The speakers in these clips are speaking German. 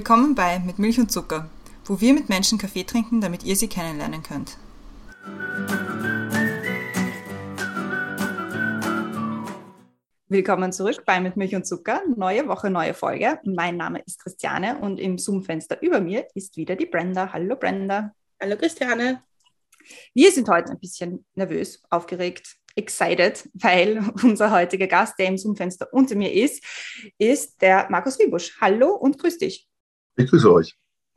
Willkommen bei Mit Milch und Zucker, wo wir mit Menschen Kaffee trinken, damit ihr sie kennenlernen könnt. Willkommen zurück bei Mit Milch und Zucker. Neue Woche, neue Folge. Mein Name ist Christiane und im Zoom-Fenster über mir ist wieder die Brenda. Hallo Brenda. Hallo Christiane. Wir sind heute ein bisschen nervös, aufgeregt, excited, weil unser heutiger Gast, der im Zoom-Fenster unter mir ist, ist der Markus Wiebusch. Hallo und grüß dich. Ich grüße euch.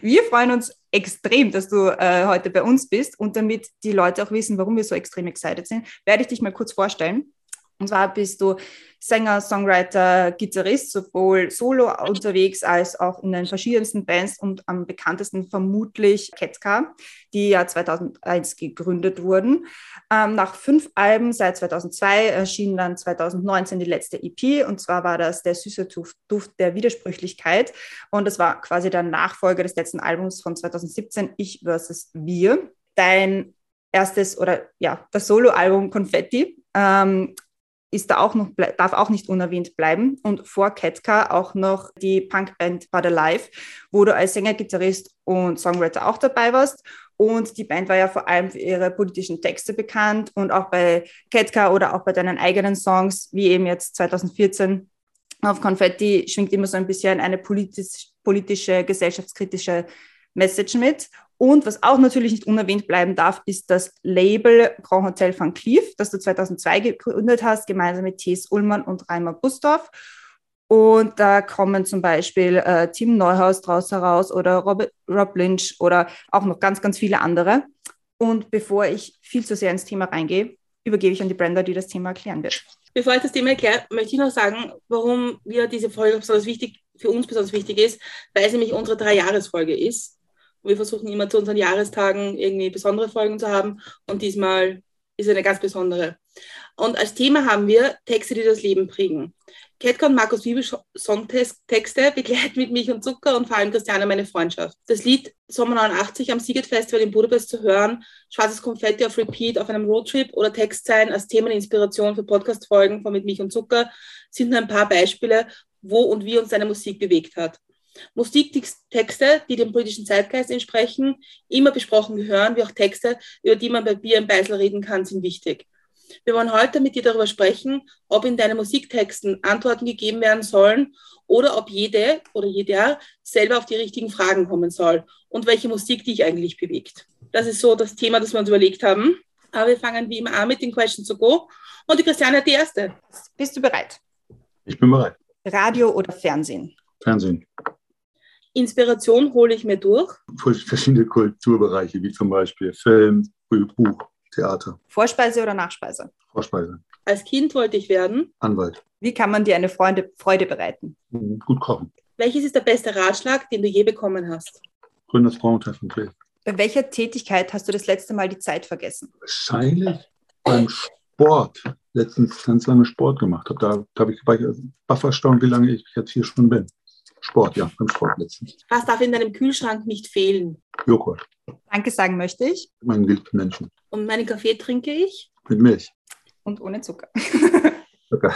Wir freuen uns extrem, dass du äh, heute bei uns bist und damit die Leute auch wissen, warum wir so extrem excited sind, werde ich dich mal kurz vorstellen. Und zwar bist du Sänger, Songwriter, Gitarrist, sowohl solo unterwegs als auch in den verschiedensten Bands und am bekanntesten vermutlich Ketka, die ja 2001 gegründet wurden. Ähm, nach fünf Alben seit 2002 erschien dann 2019 die letzte EP und zwar war das der süße Duft der Widersprüchlichkeit und das war quasi der Nachfolger des letzten Albums von 2017, Ich versus Wir. Dein erstes oder ja, das Soloalbum Confetti ähm, ist da auch noch, darf auch nicht unerwähnt bleiben. Und vor Ketka auch noch die Punkband But Alive, wo du als Sänger, Gitarrist und Songwriter auch dabei warst. Und die Band war ja vor allem für ihre politischen Texte bekannt und auch bei Ketka oder auch bei deinen eigenen Songs, wie eben jetzt 2014 auf Konfetti, schwingt immer so ein bisschen eine politisch, politische, gesellschaftskritische Message mit. Und was auch natürlich nicht unerwähnt bleiben darf, ist das Label Grand Hotel van Cleef, das du 2002 gegründet hast, gemeinsam mit Thies Ullmann und Reimer Bustorf. Und da kommen zum Beispiel äh, Tim Neuhaus draus heraus oder Rob, Rob Lynch oder auch noch ganz, ganz viele andere. Und bevor ich viel zu sehr ins Thema reingehe, übergebe ich an die Brenda, die das Thema erklären wird. Bevor ich das Thema erkläre, möchte ich noch sagen, warum wir diese Folge besonders wichtig, für uns besonders wichtig ist, weil es nämlich unsere Drei-Jahres-Folge ist. Wir versuchen immer zu unseren Jahrestagen irgendwie besondere Folgen zu haben und diesmal ist eine ganz besondere. Und als Thema haben wir Texte, die das Leben prägen. Und Markus Wiebel Songtexte begleiten mit Milch und Zucker und vor allem Christiane meine Freundschaft. Das Lied Sommer 89 am Siget Festival in Budapest zu hören, Schwarzes Konfetti auf Repeat auf einem Roadtrip oder Textzeilen als Themeninspiration für Podcast-Folgen von Mit Milch und Zucker sind nur ein paar Beispiele, wo und wie uns seine Musik bewegt hat. Musiktexte, die dem politischen Zeitgeist entsprechen, immer besprochen gehören, wie auch Texte, über die man bei Bier im Beisel reden kann, sind wichtig. Wir wollen heute mit dir darüber sprechen, ob in deinen Musiktexten Antworten gegeben werden sollen oder ob jede oder jeder selber auf die richtigen Fragen kommen soll und welche Musik dich eigentlich bewegt. Das ist so das Thema, das wir uns überlegt haben. Aber wir fangen wie immer an mit den Questions to Go. Und die Christiane hat die erste. Bist du bereit? Ich bin bereit. Radio oder Fernsehen? Fernsehen. Inspiration hole ich mir durch. Verschiedene Kulturbereiche, wie zum Beispiel Film, Buch, Theater. Vorspeise oder Nachspeise? Vorspeise. Als Kind wollte ich werden. Anwalt. Wie kann man dir eine Freude, Freude bereiten? Mhm, gut kochen. Welches ist der beste Ratschlag, den du je bekommen hast? Gründ das Frauentreffen Dreh. Bei welcher Tätigkeit hast du das letzte Mal die Zeit vergessen? Wahrscheinlich beim Sport. Letztens ganz lange Sport gemacht habe. Da, da ich, war ich baff erstaunt, wie lange ich jetzt hier schon bin. Sport, ja, beim Sport letztens. Was darf in deinem Kühlschrank nicht fehlen? Joghurt. Danke sagen möchte ich. Meinen geliebten Menschen. Und meinen Kaffee trinke ich? Mit Milch. Und ohne Zucker. Zucker.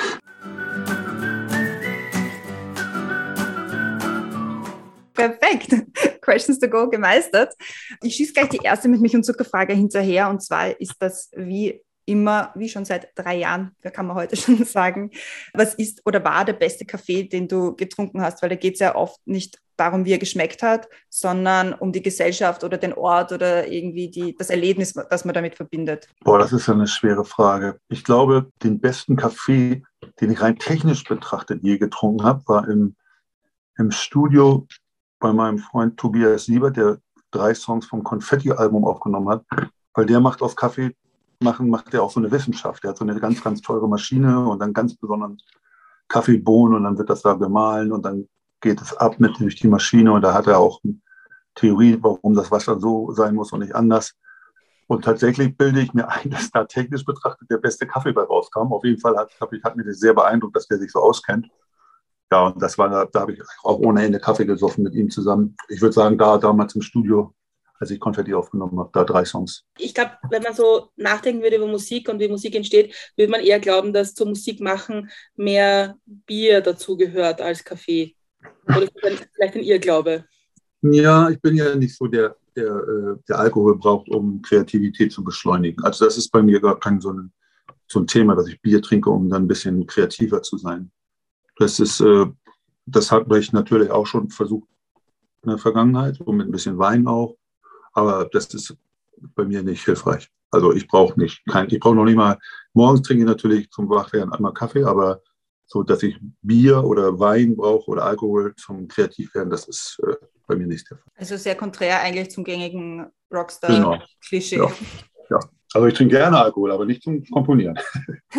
Perfekt. Questions to go gemeistert. Ich schieße gleich die erste mit Milch und Zuckerfrage hinterher. Und zwar ist das, wie immer, wie schon seit drei Jahren, kann man heute schon sagen, was ist oder war der beste Kaffee, den du getrunken hast? Weil da geht es ja oft nicht darum, wie er geschmeckt hat, sondern um die Gesellschaft oder den Ort oder irgendwie die, das Erlebnis, das man damit verbindet. Boah, das ist eine schwere Frage. Ich glaube, den besten Kaffee, den ich rein technisch betrachtet je getrunken habe, war im, im Studio bei meinem Freund Tobias Siebert, der drei Songs vom Konfetti-Album aufgenommen hat, weil der macht auf Kaffee machen, macht er auch so eine Wissenschaft. Er hat so eine ganz, ganz teure Maschine und dann ganz besonderen Kaffeebohnen und dann wird das da gemahlen und dann geht es ab mit durch die Maschine und da hat er auch eine Theorie, warum das Wasser so sein muss und nicht anders. Und tatsächlich bilde ich mir ein, dass da technisch betrachtet der beste Kaffee bei rauskam. Auf jeden Fall hat, hat mich das sehr beeindruckt, dass der sich so auskennt. Ja, und das war, da habe ich auch ohne Ende Kaffee gesoffen mit ihm zusammen. Ich würde sagen, da damals im Studio als ich Konfetti aufgenommen habe, da drei Songs. Ich glaube, wenn man so nachdenken würde über Musik und wie Musik entsteht, würde man eher glauben, dass zum Musik machen mehr Bier dazu gehört als Kaffee. Oder vielleicht ein Irrglaube? Ja, ich bin ja nicht so der, der, äh, der Alkohol braucht, um Kreativität zu beschleunigen. Also das ist bei mir gar kein so ein, so ein Thema, dass ich Bier trinke, um dann ein bisschen kreativer zu sein. Das ist, äh, das habe ich natürlich auch schon versucht in der Vergangenheit und mit ein bisschen Wein auch. Aber das ist bei mir nicht hilfreich. Also ich brauche nicht, kein, ich brauche noch nicht mal, morgens trinke ich natürlich zum Wachwerden einmal Kaffee, aber so, dass ich Bier oder Wein brauche oder Alkohol zum Kreativwerden, das ist äh, bei mir nicht der Fall. Also sehr konträr eigentlich zum gängigen Rockstar-Klischee. Genau. Ja. ja. Also ich trinke gerne Alkohol, aber nicht zum Komponieren.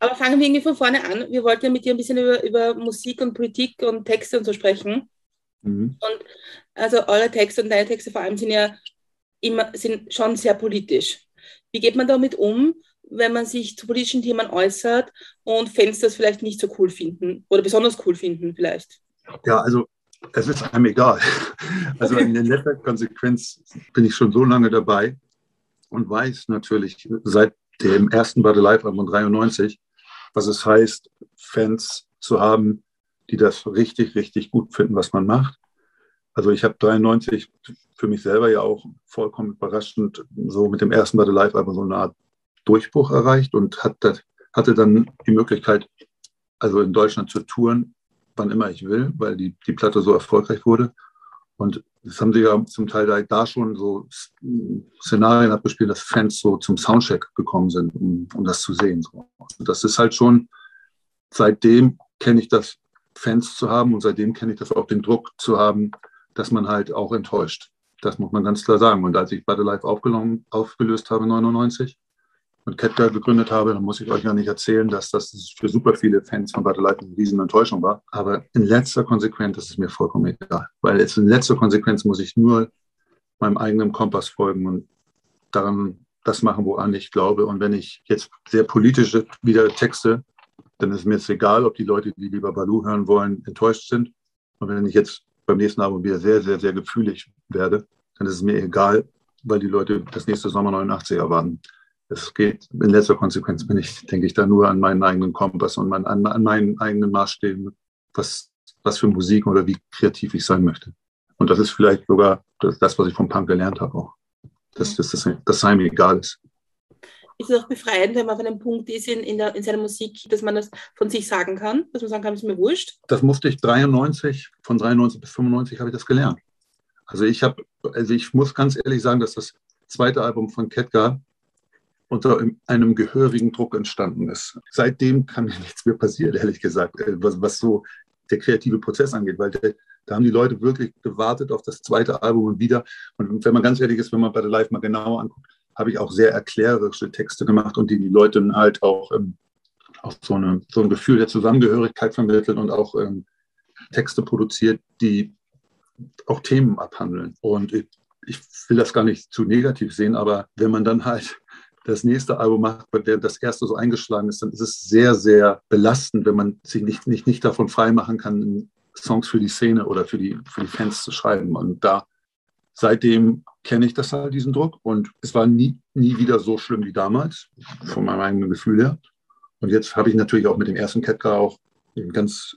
aber fangen wir irgendwie von vorne an. Wir wollten ja mit dir ein bisschen über, über Musik und Politik und Texte und so sprechen. Mhm. Und also eure Texte und deine Texte vor allem sind ja immer, sind schon sehr politisch. Wie geht man damit um, wenn man sich zu politischen Themen äußert und Fans das vielleicht nicht so cool finden oder besonders cool finden vielleicht? Ja, also es ist einem egal. Also in der letzter Konsequenz bin ich schon so lange dabei und weiß natürlich seit dem ersten Live Album 93, was es heißt, Fans zu haben, die das richtig, richtig gut finden, was man macht. Also ich habe 93 für mich selber ja auch vollkommen überraschend so mit dem ersten Battle Live Album so eine Art Durchbruch erreicht und hatte dann die Möglichkeit, also in Deutschland zu touren wann immer ich will, weil die, die Platte so erfolgreich wurde. Und das haben sie ja zum Teil da, schon so Szenarien abgespielt, dass Fans so zum Soundcheck gekommen sind, um, um das zu sehen. Und das ist halt schon, seitdem kenne ich das, Fans zu haben und seitdem kenne ich das auch den Druck zu haben, dass man halt auch enttäuscht. Das muss man ganz klar sagen. Und als ich Battle Life aufgelöst habe, 99, und Catgirl gegründet habe, dann muss ich euch ja nicht erzählen, dass das für super viele Fans von Battle Light eine riesen Enttäuschung war. Aber in letzter Konsequenz ist es mir vollkommen egal. Weil jetzt in letzter Konsequenz muss ich nur meinem eigenen Kompass folgen und daran das machen, woran ich glaube. Und wenn ich jetzt sehr politische wieder Texte, dann ist mir jetzt egal, ob die Leute, die lieber Balu hören wollen, enttäuscht sind. Und wenn ich jetzt beim nächsten Album wieder sehr, sehr, sehr gefühlig werde, dann ist es mir egal, weil die Leute das nächste Sommer 89 erwarten es geht in letzter Konsequenz bin ich, denke ich, da nur an meinen eigenen Kompass und an, an meinen eigenen Maßstäben, was, was für Musik oder wie kreativ ich sein möchte. Und das ist vielleicht sogar das, was ich vom Punk gelernt habe auch. Dass, dass, dass, dass einem egal ist. Ist es auch befreiend, wenn man auf einem Punkt ist in, in, der, in seiner Musik, dass man das von sich sagen kann, dass man sagen kann, ist mir wurscht? Das musste ich 93, von 93 bis 95 habe ich das gelernt. Also ich habe, also ich muss ganz ehrlich sagen, dass das zweite Album von Ketka unter einem gehörigen Druck entstanden ist. Seitdem kann mir nichts mehr passieren, ehrlich gesagt, äh, was, was so der kreative Prozess angeht, weil der, da haben die Leute wirklich gewartet auf das zweite Album und wieder. Und wenn man ganz ehrlich ist, wenn man bei der Live mal genauer anguckt, habe ich auch sehr erklärerische Texte gemacht und die die Leute halt auch, ähm, auch so, eine, so ein Gefühl der Zusammengehörigkeit vermitteln und auch ähm, Texte produziert, die auch Themen abhandeln. Und ich, ich will das gar nicht zu negativ sehen, aber wenn man dann halt das nächste Album macht, bei der das erste so eingeschlagen ist, dann ist es sehr, sehr belastend, wenn man sich nicht, nicht, nicht davon freimachen kann, Songs für die Szene oder für die, für die Fans zu schreiben. Und da seitdem kenne ich das halt, diesen Druck. Und es war nie, nie wieder so schlimm wie damals, von meinem eigenen Gefühl her. Und jetzt habe ich natürlich auch mit dem ersten Catcar auch einen ganz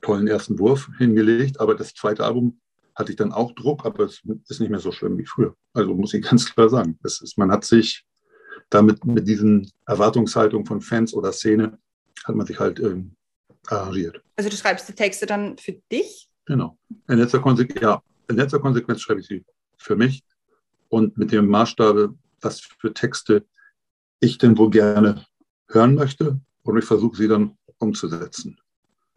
tollen ersten Wurf hingelegt. Aber das zweite Album hatte ich dann auch Druck, aber es ist nicht mehr so schlimm wie früher. Also muss ich ganz klar sagen. Es ist, man hat sich damit mit diesen Erwartungshaltungen von Fans oder Szene hat man sich halt ähm, arrangiert. Also du schreibst die Texte dann für dich? Genau. In letzter, Konsequenz, ja, in letzter Konsequenz schreibe ich sie für mich und mit dem Maßstab, was für Texte ich denn wohl gerne hören möchte und ich versuche sie dann umzusetzen.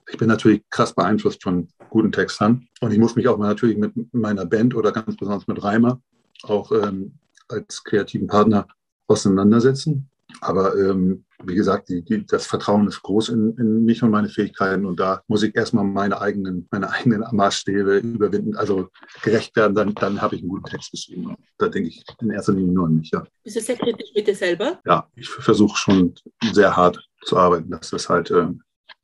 Ich bin natürlich krass beeinflusst von guten Textern und ich muss mich auch mal natürlich mit meiner Band oder ganz besonders mit Reimer auch ähm, als kreativen Partner auseinandersetzen. Aber ähm, wie gesagt, die, die, das Vertrauen ist groß in, in, mich und meine Fähigkeiten. Und da muss ich erstmal meine eigenen, meine eigenen Maßstäbe überwinden, also gerecht werden. Dann, dann habe ich einen guten Text geschrieben. Da denke ich in erster Linie nur an mich. Ja. Bist du sehr kritisch mit dir selber? Ja, ich versuche schon sehr hart zu arbeiten, dass das halt äh,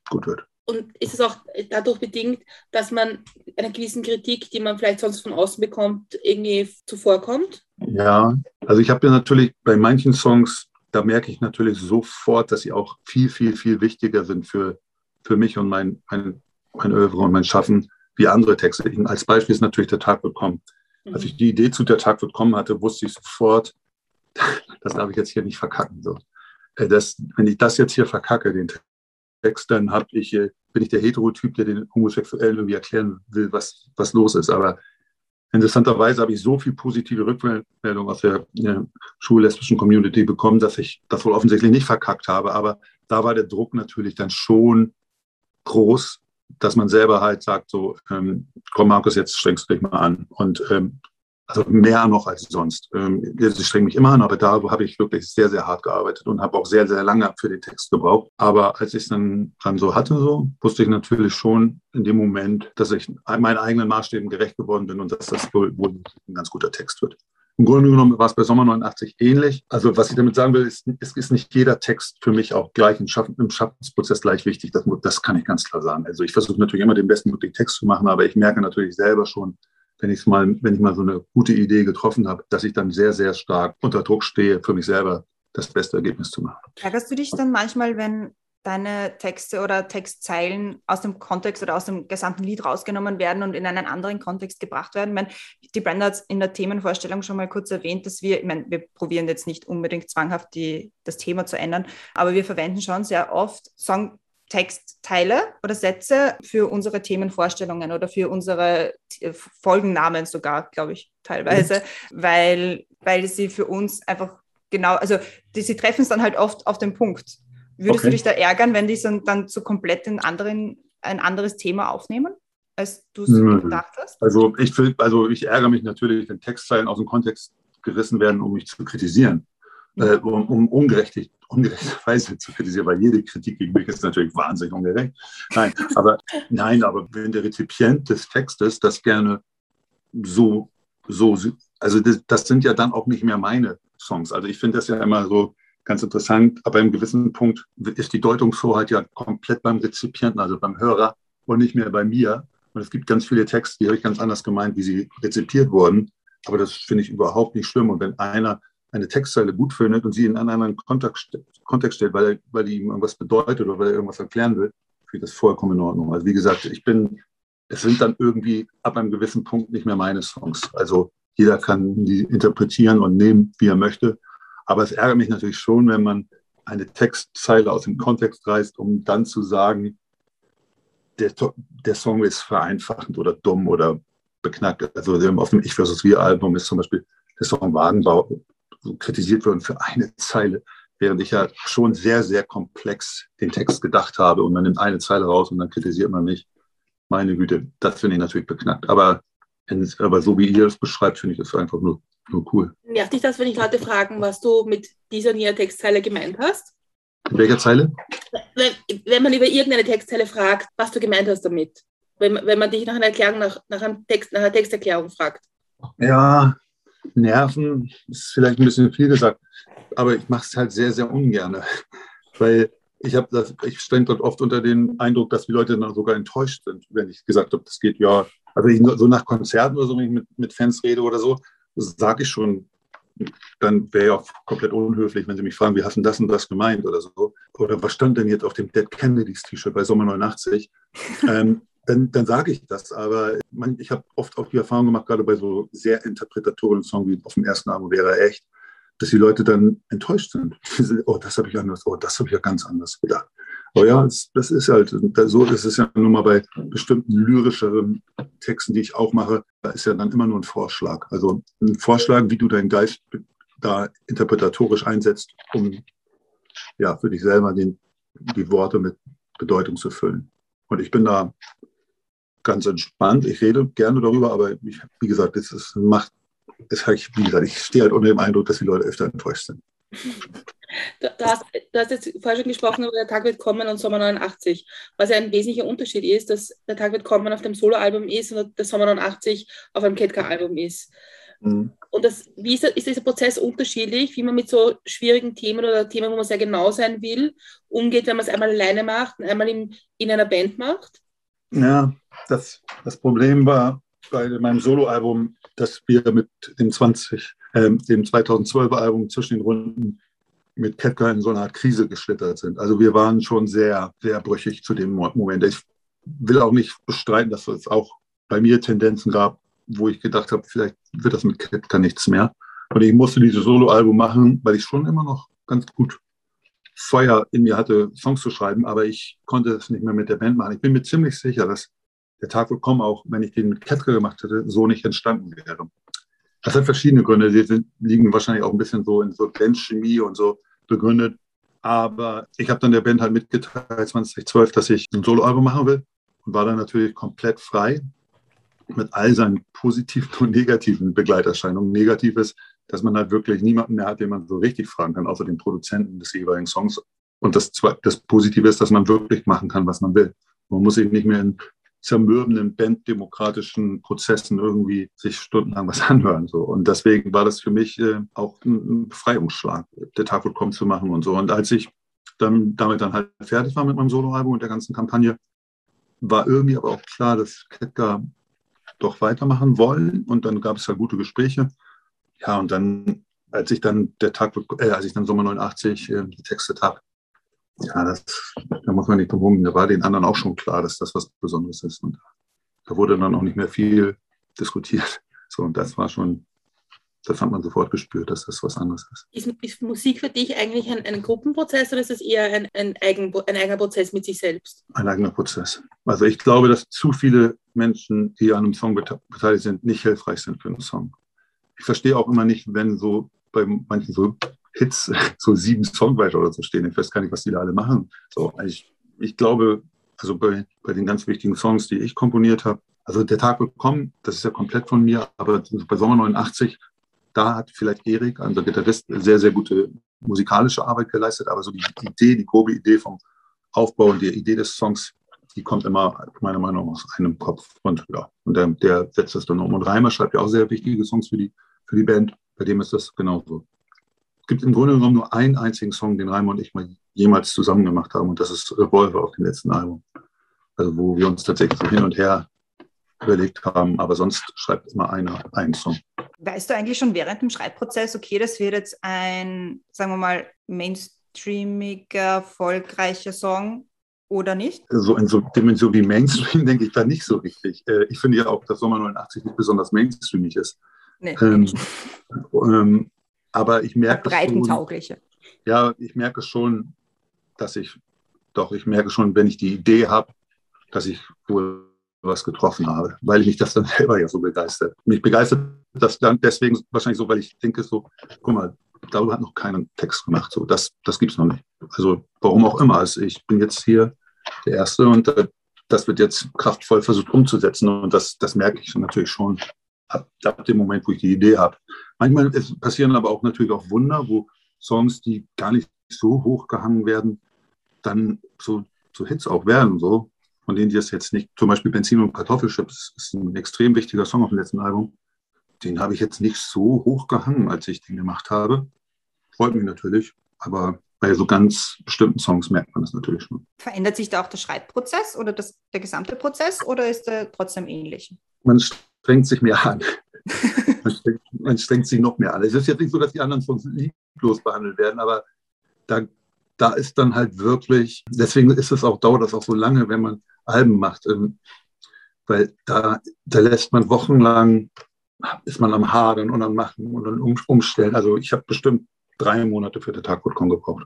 gut wird. Und ist es auch dadurch bedingt, dass man einer gewissen Kritik, die man vielleicht sonst von außen bekommt, irgendwie zuvorkommt? Ja, also ich habe ja natürlich bei manchen Songs, da merke ich natürlich sofort, dass sie auch viel, viel, viel wichtiger sind für, für mich und mein, mein mein Övre und mein Schaffen wie andere Texte. Als Beispiel ist natürlich der Tag wird kommen. Mhm. Als ich die Idee zu der Tag wird kommen hatte, wusste ich sofort, das darf ich jetzt hier nicht verkacken. So. Äh, das, wenn ich das jetzt hier verkacke, den Text, dann hab ich, äh, bin ich der Heterotyp, der den Homosexuellen irgendwie erklären will, was, was los ist. Aber interessanterweise habe ich so viel positive Rückmeldung aus der äh, schullesbischen Community bekommen, dass ich das wohl offensichtlich nicht verkackt habe. Aber da war der Druck natürlich dann schon groß, dass man selber halt sagt, so, ähm, komm Markus, jetzt strengst du dich mal an. Und ähm, also mehr noch als sonst. Ähm, ich streng mich immer an, aber da habe ich wirklich sehr, sehr hart gearbeitet und habe auch sehr, sehr lange für den Text gebraucht. Aber als ich es dann, dann so hatte, so, wusste ich natürlich schon in dem Moment, dass ich meinen eigenen Maßstäben gerecht geworden bin und dass das wohl, ein ganz guter Text wird. Im Grunde genommen war es bei Sommer 89 ähnlich. Also was ich damit sagen will, ist, es ist nicht jeder Text für mich auch gleich im, Schaffen, im Schaffensprozess gleich wichtig. Das, das kann ich ganz klar sagen. Also ich versuche natürlich immer den besten möglichen Text zu machen, aber ich merke natürlich selber schon, wenn ich mal, wenn ich mal so eine gute Idee getroffen habe, dass ich dann sehr, sehr stark unter Druck stehe, für mich selber das beste Ergebnis zu machen. Ärgerst du dich dann manchmal, wenn deine Texte oder Textzeilen aus dem Kontext oder aus dem gesamten Lied rausgenommen werden und in einen anderen Kontext gebracht werden. Ich meine, die Brenda hat in der Themenvorstellung schon mal kurz erwähnt, dass wir, ich meine, wir probieren jetzt nicht unbedingt zwanghaft die, das Thema zu ändern, aber wir verwenden schon sehr oft Songtextteile oder Sätze für unsere Themenvorstellungen oder für unsere Folgennamen sogar, glaube ich, teilweise, mhm. weil, weil sie für uns einfach genau, also die, sie treffen es dann halt oft auf den Punkt. Würdest okay. du dich da ärgern, wenn die dann zu komplett in anderen, ein anderes Thema aufnehmen, als du es hm. gedacht hast? Also ich, will, also ich ärgere mich natürlich, wenn Textzeilen aus dem Kontext gerissen werden, um mich zu kritisieren. Äh, um, um ungerechtig, ungerechterweise zu kritisieren, weil jede Kritik gegen mich ist natürlich wahnsinnig ungerecht. Nein, aber, nein, aber wenn der Rezipient des Textes das gerne so, so also das, das sind ja dann auch nicht mehr meine Songs. Also ich finde das ja immer so, ganz interessant. Aber im gewissen Punkt ist die Deutungshoheit ja komplett beim Rezipienten, also beim Hörer und nicht mehr bei mir. Und es gibt ganz viele Texte, die habe ich ganz anders gemeint, wie sie rezipiert wurden. Aber das finde ich überhaupt nicht schlimm. Und wenn einer eine Textzeile gut findet und sie in einen anderen Kontext, Kontext stellt, weil, weil die ihm irgendwas bedeutet oder weil er irgendwas erklären will, ich das vollkommen in Ordnung. Also wie gesagt, ich bin, es sind dann irgendwie ab einem gewissen Punkt nicht mehr meine Songs. Also jeder kann die interpretieren und nehmen, wie er möchte. Aber es ärgert mich natürlich schon, wenn man eine Textzeile aus dem Kontext reißt, um dann zu sagen, der, der Song ist vereinfachend oder dumm oder beknackt. Also auf dem Ich versus Wir Album ist zum Beispiel der Song Wagenbau kritisiert worden für eine Zeile, während ich ja schon sehr, sehr komplex den Text gedacht habe und man nimmt eine Zeile raus und dann kritisiert man mich. Meine Güte, das finde ich natürlich beknackt. Aber, aber so wie ihr es beschreibt, finde ich das einfach nur Oh, cool. Nervt dich das, wenn ich Leute fragen, was du mit dieser Nia-Textzeile gemeint hast? In welcher Zeile? Wenn, wenn, man über irgendeine Textzeile fragt, was du gemeint hast damit. Wenn, wenn man dich nach einer Erklärung, nach, nach, einem Text, nach einer Texterklärung fragt. Ja, Nerven ist vielleicht ein bisschen viel gesagt, aber ich mache es halt sehr, sehr ungern. Weil ich habe das, ich stand dort oft unter dem Eindruck, dass die Leute dann sogar enttäuscht sind, wenn ich gesagt habe, das geht ja. Also ich, so nach Konzerten oder so, wenn ich mit, mit Fans rede oder so, sage ich schon, dann wäre ja auch komplett unhöflich, wenn Sie mich fragen, wie hast du das und das gemeint oder so. Oder was stand denn jetzt auf dem Dead Kennedys T-Shirt bei Sommer 89? ähm, dann, dann sage ich das. Aber man, ich habe oft auch die Erfahrung gemacht, gerade bei so sehr interpretatorischen Songs wie auf dem ersten Album wäre echt, dass die Leute dann enttäuscht sind. oh, das habe ich anders, oh, das habe ich ja ganz anders gedacht. Aber ja, das ist halt, so ist es ja nun mal bei bestimmten lyrischeren Texten, die ich auch mache, da ist ja dann immer nur ein Vorschlag. Also ein Vorschlag, wie du deinen Geist da interpretatorisch einsetzt, um ja für dich selber den, die Worte mit Bedeutung zu füllen. Und ich bin da ganz entspannt. Ich rede gerne darüber, aber ich, wie gesagt, es, es macht, es, wie gesagt, ich stehe halt unter dem Eindruck, dass die Leute öfter enttäuscht sind. Du, du, hast, du hast jetzt vorher schon gesprochen über Der Tag wird kommen und Sommer 89. Was ja ein wesentlicher Unterschied ist, dass Der Tag wird kommen auf dem Soloalbum ist und der Sommer 89 auf einem Ketka-Album ist. Mhm. Und das, wie ist, ist dieser Prozess unterschiedlich, wie man mit so schwierigen Themen oder Themen, wo man sehr genau sein will, umgeht, wenn man es einmal alleine macht und einmal in, in einer Band macht? Ja, das, das Problem war bei meinem Soloalbum, dass wir mit dem 20, äh, dem 2012er Album zwischen den Runden mit Ketka in so einer Art Krise geschlittert sind. Also wir waren schon sehr, sehr brüchig zu dem Moment. Ich will auch nicht bestreiten, dass es auch bei mir Tendenzen gab, wo ich gedacht habe, vielleicht wird das mit Ketka nichts mehr. Und ich musste dieses Soloalbum machen, weil ich schon immer noch ganz gut Feuer in mir hatte, Songs zu schreiben, aber ich konnte es nicht mehr mit der Band machen. Ich bin mir ziemlich sicher, dass der Tag wird kommen, auch wenn ich den mit Ketka gemacht hätte, so nicht entstanden wäre. Das hat verschiedene Gründe. Die sind, liegen wahrscheinlich auch ein bisschen so in so Bandchemie und so begründet. Aber ich habe dann der Band halt mitgeteilt 2012, dass ich ein Soloalbum machen will und war dann natürlich komplett frei mit all seinen positiven und negativen Begleiterscheinungen. Negativ ist, dass man halt wirklich niemanden mehr hat, den man so richtig fragen kann, außer den Produzenten des jeweiligen Songs. Und das, das Positive ist, dass man wirklich machen kann, was man will. Man muss sich nicht mehr in zermürbenden banddemokratischen Prozessen irgendwie sich stundenlang was anhören. So. Und deswegen war das für mich äh, auch ein Befreiungsschlag, der Tag wird kommen zu machen und so. Und als ich dann damit dann halt fertig war mit meinem Soloalbum und der ganzen Kampagne, war irgendwie aber auch klar, dass Ketka doch weitermachen wollen. Und dann gab es ja gute Gespräche. Ja, und dann, als ich dann der Tag, äh, als ich dann Sommer 89 äh, getextet habe, ja, das, da muss man nicht drum. Da war den anderen auch schon klar, dass das was Besonderes ist. Und da wurde dann auch nicht mehr viel diskutiert. So, und das war schon, das hat man sofort gespürt, dass das was anderes ist. Ist, ist Musik für dich eigentlich ein, ein, Gruppenprozess oder ist es eher ein, ein, eigen, ein eigener Prozess mit sich selbst? Ein eigener Prozess. Also ich glaube, dass zu viele Menschen, die an einem Song beteiligt sind, nicht hilfreich sind für einen Song. Ich verstehe auch immer nicht, wenn so bei manchen so Hits so sieben Songwriter oder so stehen. Ich weiß gar nicht, was die da alle machen. So, ich, ich glaube, also bei, bei den ganz wichtigen Songs, die ich komponiert habe, also der Tag wird kommen, das ist ja komplett von mir, aber bei Sommer 89, da hat vielleicht Erik, unser Gitarrist, sehr, sehr gute musikalische Arbeit geleistet, aber so die Idee, die grobe Idee vom Aufbau und die Idee des Songs, die kommt immer meiner Meinung nach aus einem Kopf. Und ja, und der, der setzt das dann um. Und Reimer schreibt ja auch sehr wichtige Songs für die, für die Band. Bei dem ist das genauso gibt im Grunde genommen nur einen einzigen Song, den Raimund und ich mal jemals zusammen gemacht haben. Und das ist Revolver auf dem letzten Album. Also wo wir uns tatsächlich so hin und her überlegt haben. Aber sonst schreibt immer einer einen Song. Weißt du eigentlich schon während dem Schreibprozess, okay, das wird jetzt ein, sagen wir mal, mainstreamiger, erfolgreicher Song oder nicht? So in so Dimension wie Mainstream denke ich da nicht so richtig. Äh, ich finde ja auch, dass Sommer 89 nicht besonders mainstreamig ist. Nee, ähm, ähm, aber ich merke breitentaugliche. Schon, ja, ich merke schon, dass ich, doch, ich merke schon, wenn ich die Idee habe, dass ich wohl was getroffen habe, weil mich das dann selber ja so begeistert. Mich begeistert das dann deswegen wahrscheinlich so, weil ich denke so, guck mal, darüber hat noch keiner einen Text gemacht. So, das, das gibt es noch nicht. Also warum auch immer. Also ich bin jetzt hier der Erste und äh, das wird jetzt kraftvoll versucht umzusetzen. Und das, das merke ich natürlich schon ab, ab dem Moment, wo ich die Idee habe. Manchmal passieren aber auch natürlich auch Wunder, wo Songs, die gar nicht so hoch gehangen werden, dann so, so Hits auch werden, so. Von denen die das jetzt nicht, zum Beispiel Benzin und Kartoffelchips ist ein extrem wichtiger Song auf dem letzten Album. Den habe ich jetzt nicht so hoch gehangen, als ich den gemacht habe. Freut mich natürlich, aber bei so ganz bestimmten Songs merkt man das natürlich schon. Verändert sich da auch der Schreibprozess oder das, der gesamte Prozess oder ist der trotzdem ähnlich? Man strengt sich mehr an. man, strengt, man, strengt, sich noch mehr an. Es ist jetzt nicht so, dass die anderen Songs lieblos behandelt werden, aber da, da ist dann halt wirklich, deswegen ist es auch, dauert das auch so lange, wenn man Alben macht, ähm, weil da, da lässt man wochenlang, ist man am Hadern und am Machen und am Umstellen. Also ich habe bestimmt drei Monate für den Tagwurkon gebraucht.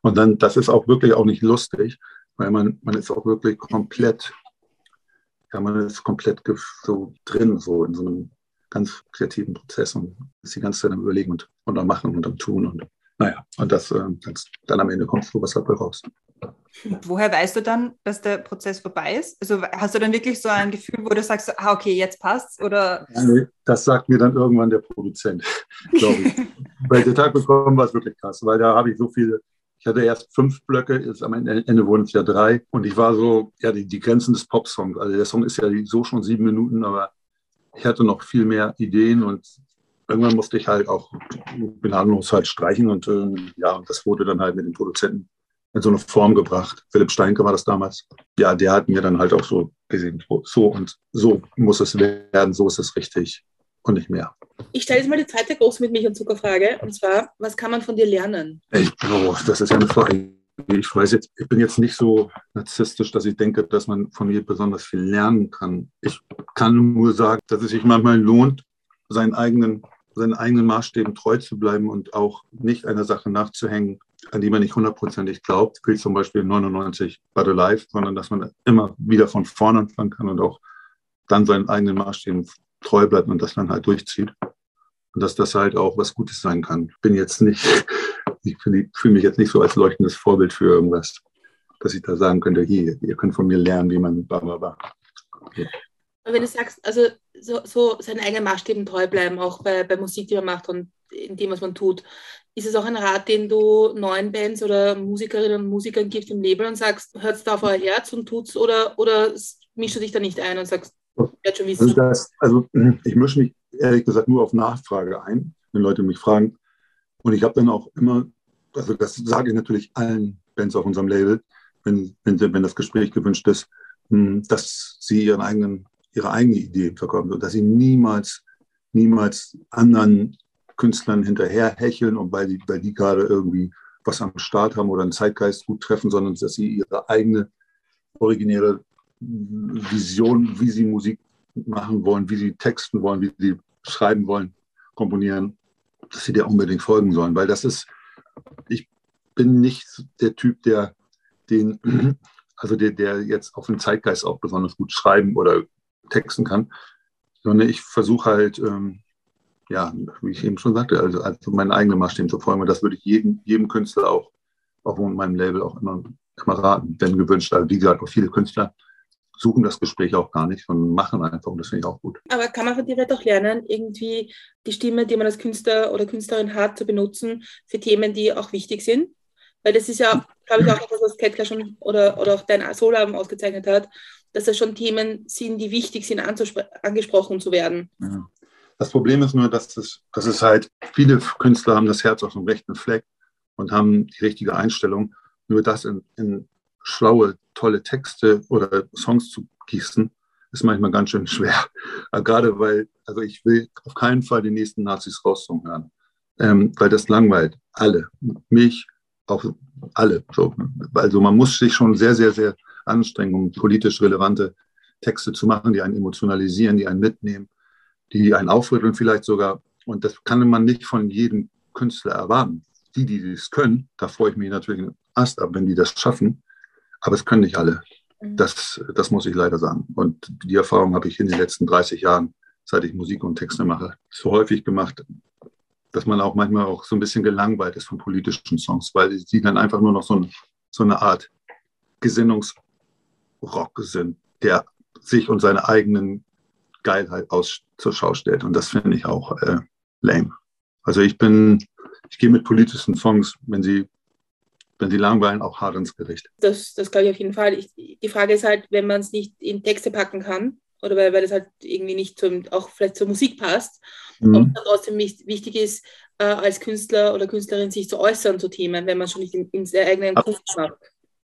Und dann, das ist auch wirklich auch nicht lustig, weil man, man ist auch wirklich komplett man ist komplett so drin, so in so einem ganz kreativen Prozess und ist die ganze Zeit am Überlegen und, und am Machen und am Tun. Und naja, und das, äh, das dann am Ende kommt so was dabei raus. Woher weißt du dann, dass der Prozess vorbei ist? Also hast du dann wirklich so ein Gefühl, wo du sagst, ah, okay, jetzt passt's? Oder? Ja, nee, das sagt mir dann irgendwann der Produzent, glaube ich. Bei der Tag bekommen war es wirklich krass, weil da habe ich so viele ich hatte erst fünf Blöcke, jetzt am Ende wurden es ja drei. Und ich war so, ja, die, die Grenzen des Popsongs. Also der Song ist ja so schon sieben Minuten, aber ich hatte noch viel mehr Ideen und irgendwann musste ich halt auch gnadenlos halt streichen und äh, ja, und das wurde dann halt mit den Produzenten in so eine Form gebracht. Philipp Steinke war das damals. Ja, der hat mir dann halt auch so gesehen, so und so muss es werden, so ist es richtig und nicht mehr. Ich stelle jetzt mal die zweite große mit Milch und Zuckerfrage. Und zwar, was kann man von dir lernen? Ich, oh, das ist eine Frage. Ich weiß jetzt, ich bin jetzt nicht so narzisstisch, dass ich denke, dass man von mir besonders viel lernen kann. Ich kann nur sagen, dass es sich manchmal lohnt, seinen eigenen, seinen eigenen Maßstäben treu zu bleiben und auch nicht einer Sache nachzuhängen, an die man nicht hundertprozentig glaubt, wie zum Beispiel 99 But Alive, sondern dass man immer wieder von vorne anfangen kann und auch dann seinen eigenen Maßstäben treu bleibt und das dann halt durchzieht. Und dass das halt auch was Gutes sein kann. Ich bin jetzt nicht, ich fühle mich jetzt nicht so als leuchtendes Vorbild für irgendwas, dass ich da sagen könnte, hier, ihr könnt von mir lernen, wie man bla bla bla. Ja. Wenn du sagst, also so, so seinen eigenen Maßstäben treu bleiben, auch bei, bei Musik, die man macht und in dem, was man tut, ist es auch ein Rat, den du neuen Bands oder Musikerinnen und Musikern gibst im Label und sagst, hört da auf euer Herz und tut's oder, oder mischst du dich da nicht ein und sagst, werd schon wissen? Also, das, also ich mische mich ehrlich gesagt nur auf Nachfrage ein, wenn Leute mich fragen. Und ich habe dann auch immer, also das sage ich natürlich allen Bands auf unserem Label, wenn, wenn, wenn das Gespräch gewünscht ist, hm, dass sie ihren eigenen, ihre eigene Idee verkaufen und dass sie niemals, niemals anderen Künstlern hinterher hecheln und weil die, weil die gerade irgendwie was am Start haben oder einen Zeitgeist gut treffen, sondern dass sie ihre eigene originäre Vision, wie sie Musik machen wollen, wie sie texten wollen, wie sie schreiben wollen, komponieren, dass sie dir unbedingt folgen sollen. Weil das ist, ich bin nicht der Typ, der den, also der, der jetzt auf den Zeitgeist auch besonders gut schreiben oder texten kann, sondern ich versuche halt, ähm, ja, wie ich eben schon sagte, also, also meine eigene Maßstäbe zu folgen. Und das würde ich jedem, jedem Künstler auch, auch in meinem Label auch immer, immer raten, wenn gewünscht. Also wie gesagt, auch viele Künstler suchen das Gespräch auch gar nicht, sondern machen einfach und das finde ich auch gut. Aber kann man von dir vielleicht auch lernen, irgendwie die Stimme, die man als Künstler oder Künstlerin hat, zu benutzen für Themen, die auch wichtig sind? Weil das ist ja, glaube ich, auch etwas, was Ketka schon oder, oder auch dein Soloalbum ausgezeichnet hat, dass das schon Themen sind, die wichtig sind, angesprochen zu werden. Ja. Das Problem ist nur, dass es, dass es halt, viele Künstler haben das Herz auf dem rechten Fleck und haben die richtige Einstellung. Nur das in, in schlaue, tolle Texte oder Songs zu gießen, ist manchmal ganz schön schwer. Gerade weil, also ich will auf keinen Fall die nächsten Nazis raussong hören, ähm, weil das langweilt alle, mich, auch alle. So. Also man muss sich schon sehr, sehr, sehr anstrengen, um politisch relevante Texte zu machen, die einen emotionalisieren, die einen mitnehmen, die einen aufrütteln vielleicht sogar. Und das kann man nicht von jedem Künstler erwarten. Die, die das können, da freue ich mich natürlich Ast ab, wenn die das schaffen. Aber es können nicht alle. Mhm. Das, das muss ich leider sagen. Und die Erfahrung habe ich in den letzten 30 Jahren, seit ich Musik und Texte mache, so häufig gemacht, dass man auch manchmal auch so ein bisschen gelangweilt ist von politischen Songs, weil sie dann einfach nur noch so, ein, so eine Art Gesinnungsrock sind, der sich und seine eigenen Geilheit aus, zur Schau stellt. Und das finde ich auch äh, lame. Also ich bin, ich gehe mit politischen Songs, wenn sie wenn die langweilen, auch hart ins Gericht. Das, das glaube ich auf jeden Fall. Ich, die Frage ist halt, wenn man es nicht in Texte packen kann oder weil, weil das halt irgendwie nicht zum, auch vielleicht zur Musik passt, mhm. ob es trotzdem wichtig ist, äh, als Künstler oder Künstlerin sich zu äußern zu Themen, wenn man schon nicht in, in der eigenen Kunst macht.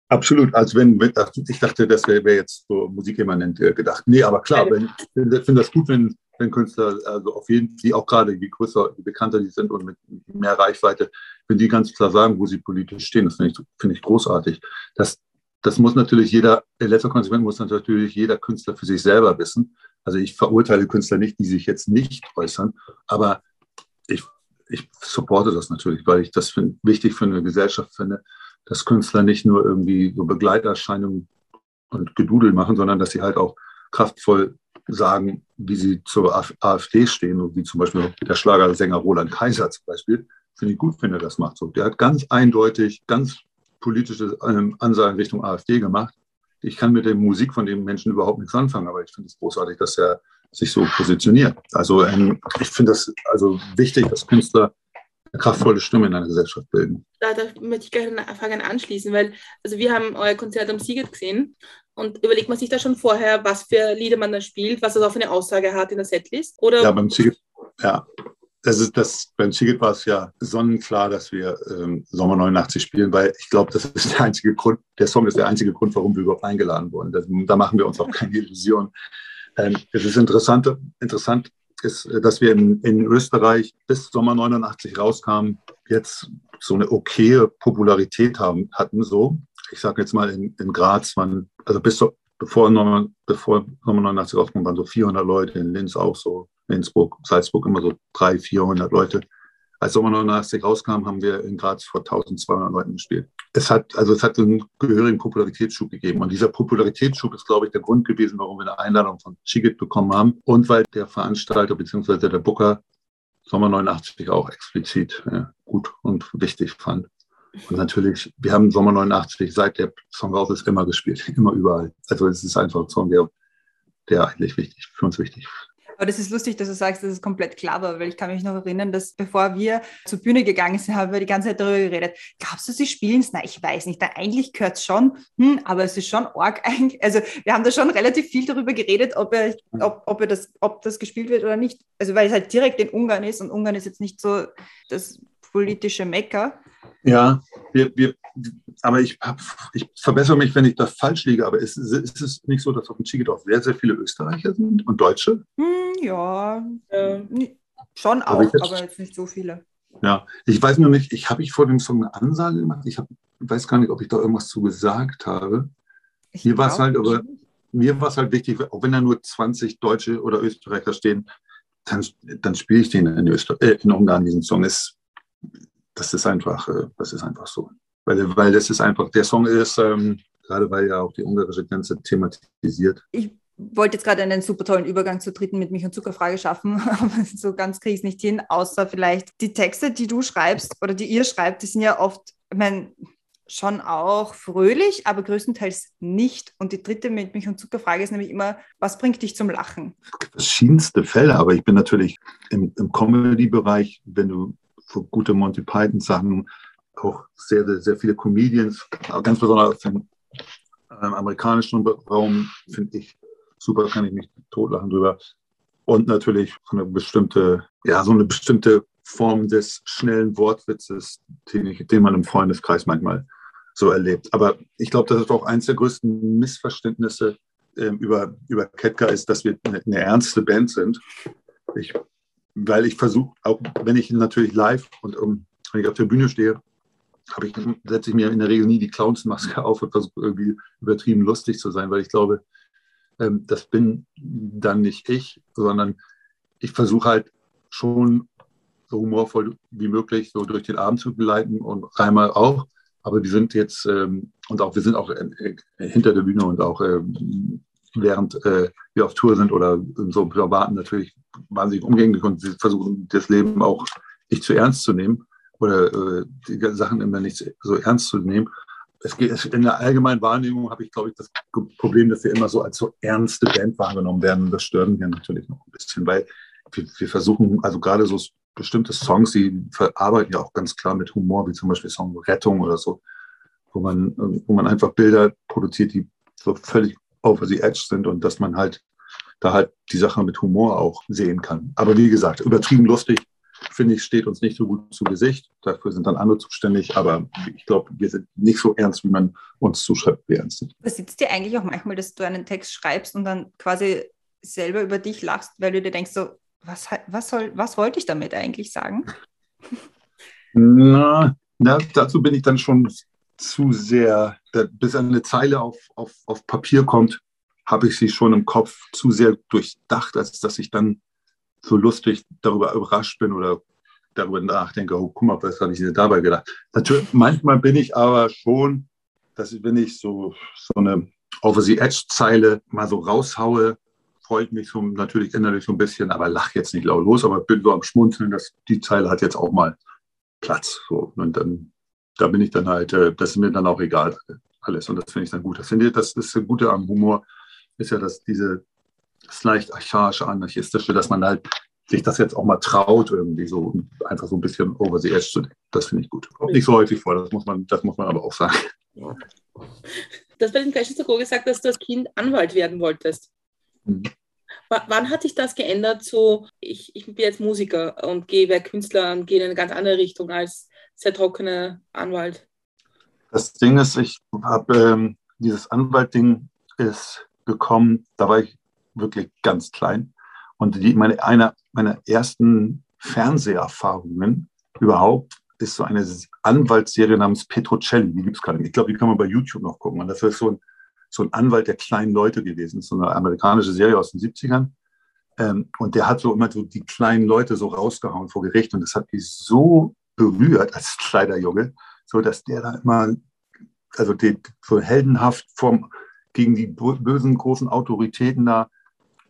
Absolut, als wenn, ich dachte, das wäre wär jetzt so musikimmanent äh, gedacht. Nee, aber klar, wenn, ich finde das gut, wenn, wenn Künstler, also auf jeden Fall, die auch gerade, je größer, je bekannter die sind und mit mehr Reichweite, wenn die ganz klar sagen, wo sie politisch stehen, das finde ich, find ich großartig. Das, das muss natürlich jeder, in letzter Konsequenz muss natürlich jeder Künstler für sich selber wissen. Also ich verurteile Künstler nicht, die sich jetzt nicht äußern, aber ich, ich supporte das natürlich, weil ich das find, wichtig für eine Gesellschaft finde, dass Künstler nicht nur irgendwie so Begleiterscheinungen und Gedudel machen, sondern dass sie halt auch kraftvoll sagen, wie sie zur AfD stehen, wie zum Beispiel der Schlagersänger Roland Kaiser zum Beispiel, finde ich gut, wenn er das macht. So, der hat ganz eindeutig, ganz politische ähm, Ansagen Richtung AfD gemacht. Ich kann mit der Musik von dem Menschen überhaupt nichts anfangen, aber ich finde es großartig, dass er sich so positioniert. Also ähm, ich finde das also wichtig, dass Künstler eine kraftvolle Stimme in einer Gesellschaft bilden. Da, da möchte ich gleich eine Frage anschließen, weil also wir haben euer Konzert am Siget gesehen und überlegt man sich da schon vorher, was für Lieder man da spielt, was das auch für eine Aussage hat in der Setlist? Oder? Ja, beim Siget, ja. Das ist das, beim Siget war es ja sonnenklar, dass wir ähm, Sommer 89 spielen, weil ich glaube, das ist der einzige Grund, der Song ist der einzige Grund, warum wir überhaupt eingeladen wurden. Das, da machen wir uns auch keine Illusion. Ähm, es ist interessant, interessant ist, dass wir in, in Österreich bis Sommer 89 rauskamen, jetzt so eine okaye Popularität haben, hatten, so. Ich sage jetzt mal in, in Graz, man, also bis so, bevor, Nummer, bevor Nummer 89 rauskommt, waren so 400 Leute, in Linz auch so, Innsbruck, Salzburg immer so 300, 400 Leute. Als Sommer 89 rauskam, haben wir in Graz vor 1200 Leuten gespielt. Es hat, also es hat einen gehörigen Popularitätsschub gegeben. Und dieser Popularitätsschub ist, glaube ich, der Grund gewesen, warum wir eine Einladung von Chigit bekommen haben. Und weil der Veranstalter bzw. der Booker Sommer 89 auch explizit äh, gut und wichtig fand. Und natürlich, wir haben Sommer 89 seit der Song raus ist immer gespielt, immer überall. Also es ist einfach ein Song, der, der eigentlich wichtig, für uns wichtig. Aber das ist lustig, dass du sagst, dass es komplett klar war, weil ich kann mich noch erinnern, dass bevor wir zur Bühne gegangen sind, haben wir die ganze Zeit darüber geredet. Glaubst du, sie spielen es? Nein, ich weiß nicht. eigentlich gehört es schon, hm, aber es ist schon arg eigentlich. Also wir haben da schon relativ viel darüber geredet, ob, er, ob, ob, er das, ob das gespielt wird oder nicht. Also weil es halt direkt in Ungarn ist und Ungarn ist jetzt nicht so das politische Mecker. Ja, wir, wir, aber ich, ich verbessere mich, wenn ich da falsch liege, aber ist, ist es nicht so, dass auf dem Chigedorf sehr, sehr viele Österreicher sind und Deutsche? Hm, ja, äh, schon auch, jetzt, aber jetzt nicht so viele. Ja, ich weiß nur nicht, ich habe ich vor dem Song eine Ansage gemacht. Ich hab, weiß gar nicht, ob ich da irgendwas zu gesagt habe. Ich mir war es halt, aber mir war es halt wichtig, auch wenn da nur 20 Deutsche oder Österreicher stehen, dann, dann spiele ich den in, Öster äh, in Ungarn, diesen Song. Ist, das ist einfach, äh, das ist einfach so. Weil, weil das ist einfach, der Song ist, ähm, gerade weil ja auch die ungarische Grenze thematisiert. Ich wollte jetzt gerade einen super tollen Übergang zur dritten mit Milch und Zuckerfrage schaffen, aber so ganz kriege ich es nicht hin, außer vielleicht die Texte, die du schreibst oder die ihr schreibt, die sind ja oft, ich meine, schon auch fröhlich, aber größtenteils nicht. Und die dritte mit Milch und Zuckerfrage ist nämlich immer, was bringt dich zum Lachen? Verschiedenste Fälle, aber ich bin natürlich im, im Comedy-Bereich, wenn du so gute Monty Python-Sachen, auch sehr, sehr, sehr viele Comedians, ganz besonders im ähm, amerikanischen Raum, finde ich super, kann ich mich totlachen drüber. Und natürlich so eine bestimmte, ja, so eine bestimmte Form des schnellen Wortwitzes, den, ich, den man im Freundeskreis manchmal so erlebt. Aber ich glaube, das ist auch eines der größten Missverständnisse äh, über, über Ketka ist, dass wir eine, eine ernste Band sind. Ich weil ich versuche, auch wenn ich natürlich live und um, wenn ich auf der Bühne stehe, ich, setze ich mir in der Regel nie die Clownsmaske auf und versuche irgendwie übertrieben lustig zu sein, weil ich glaube, ähm, das bin dann nicht ich, sondern ich versuche halt schon so humorvoll wie möglich so durch den Abend zu begleiten und Reimer auch. Aber wir sind jetzt, ähm, und auch wir sind auch äh, hinter der Bühne und auch ähm, während äh, wir auf Tour sind oder in so privaten natürlich wahnsinnig umgänglich und sie versuchen das Leben auch nicht zu ernst zu nehmen oder äh, die Sachen immer nicht so ernst zu nehmen. Es geht, in der allgemeinen Wahrnehmung habe ich, glaube ich, das Problem, dass wir immer so als so ernste Band wahrgenommen werden. Das stört mich natürlich noch ein bisschen, weil wir, wir versuchen, also gerade so bestimmte Songs, die verarbeiten ja auch ganz klar mit Humor, wie zum Beispiel Song Rettung oder so, wo man, wo man einfach Bilder produziert, die so völlig over the edge sind und dass man halt da halt die Sache mit Humor auch sehen kann. Aber wie gesagt, übertrieben lustig, finde ich, steht uns nicht so gut zu Gesicht. Dafür sind dann andere zuständig. Aber ich glaube, wir sind nicht so ernst, wie man uns zuschreibt, wir ernst sind. Besitzt dir eigentlich auch manchmal, dass du einen Text schreibst und dann quasi selber über dich lachst, weil du dir denkst, so, was, was, soll, was wollte ich damit eigentlich sagen? Na, na, dazu bin ich dann schon zu sehr, bis eine Zeile auf, auf, auf Papier kommt, habe ich sie schon im Kopf zu sehr durchdacht, als dass ich dann so lustig darüber überrascht bin oder darüber nachdenke, oh, guck mal, was habe ich denn dabei gedacht. Natürlich, manchmal bin ich aber schon, dass wenn ich so, so eine Over-the-Edge-Zeile mal so raushaue, freut mich so natürlich innerlich so ein bisschen, aber lach jetzt nicht laut los, aber bin so am Schmunzeln, dass die Zeile hat jetzt auch mal Platz. So. Und dann da bin ich dann halt, äh, das ist mir dann auch egal alles. Und das finde ich dann gut. Das, finde ich, das ist das Gute am Humor, ist ja, dass diese, das leicht archaische, anarchistische, dass man halt sich das jetzt auch mal traut, irgendwie so einfach so ein bisschen over the edge zu denken. Das finde ich gut. Kommt nicht so häufig vor, das muss man, das muss man aber auch sagen. Ja. Du hast bei den Questions to gesagt, dass du als Kind Anwalt werden wolltest. Mhm. wann hat sich das geändert so, ich, ich bin jetzt Musiker und gehe bei Künstlern, gehe in eine ganz andere Richtung als sehr trockene Anwalt. Das Ding ist, ich habe ähm, dieses Anwaltding ist gekommen, da war ich wirklich ganz klein. Und die, meine, eine meiner ersten Fernseherfahrungen überhaupt ist so eine Anwaltsserie namens Petrocelli. Die gibt es gerade. Ich glaube, die kann man bei YouTube noch gucken. Und das ist so ein, so ein Anwalt der kleinen Leute gewesen. Das ist so eine amerikanische Serie aus den 70ern. Ähm, und der hat so immer so die kleinen Leute so rausgehauen vor Gericht. Und das hat mich so berührt als kleiner Junge, so dass der da immer, also die, so heldenhaft vom, gegen die bösen großen Autoritäten da